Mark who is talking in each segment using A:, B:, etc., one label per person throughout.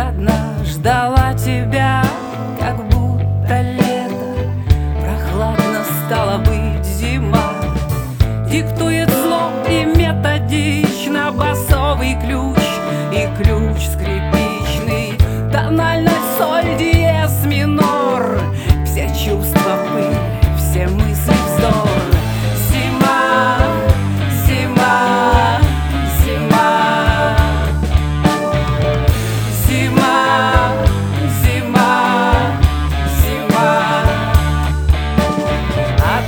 A: одна ждала тебя, как будто лето Прохладно стало быть зима. Диктует зло и методично басовый ключ И ключ скрипичный Тональность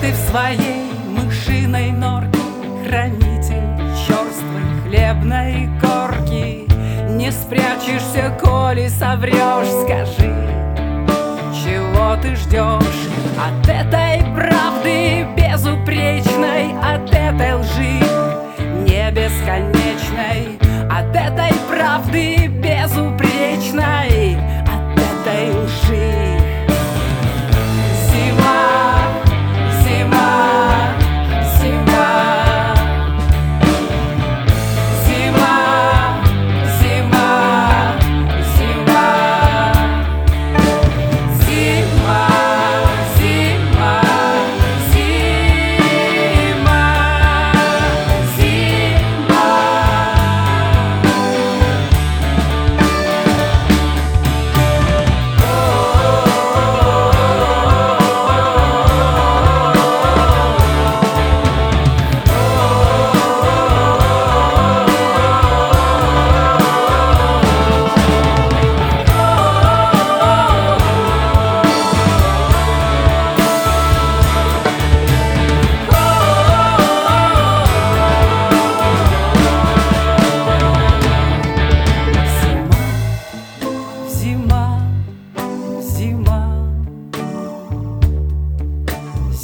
A: ты в своей мышиной норке Хранитель черствой хлебной корки. Не спрячешься, коли соврешь Скажи, чего ты ждешь От этой правды безупречной От этой лжи не бесконечной От этой правды безупречной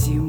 A: you.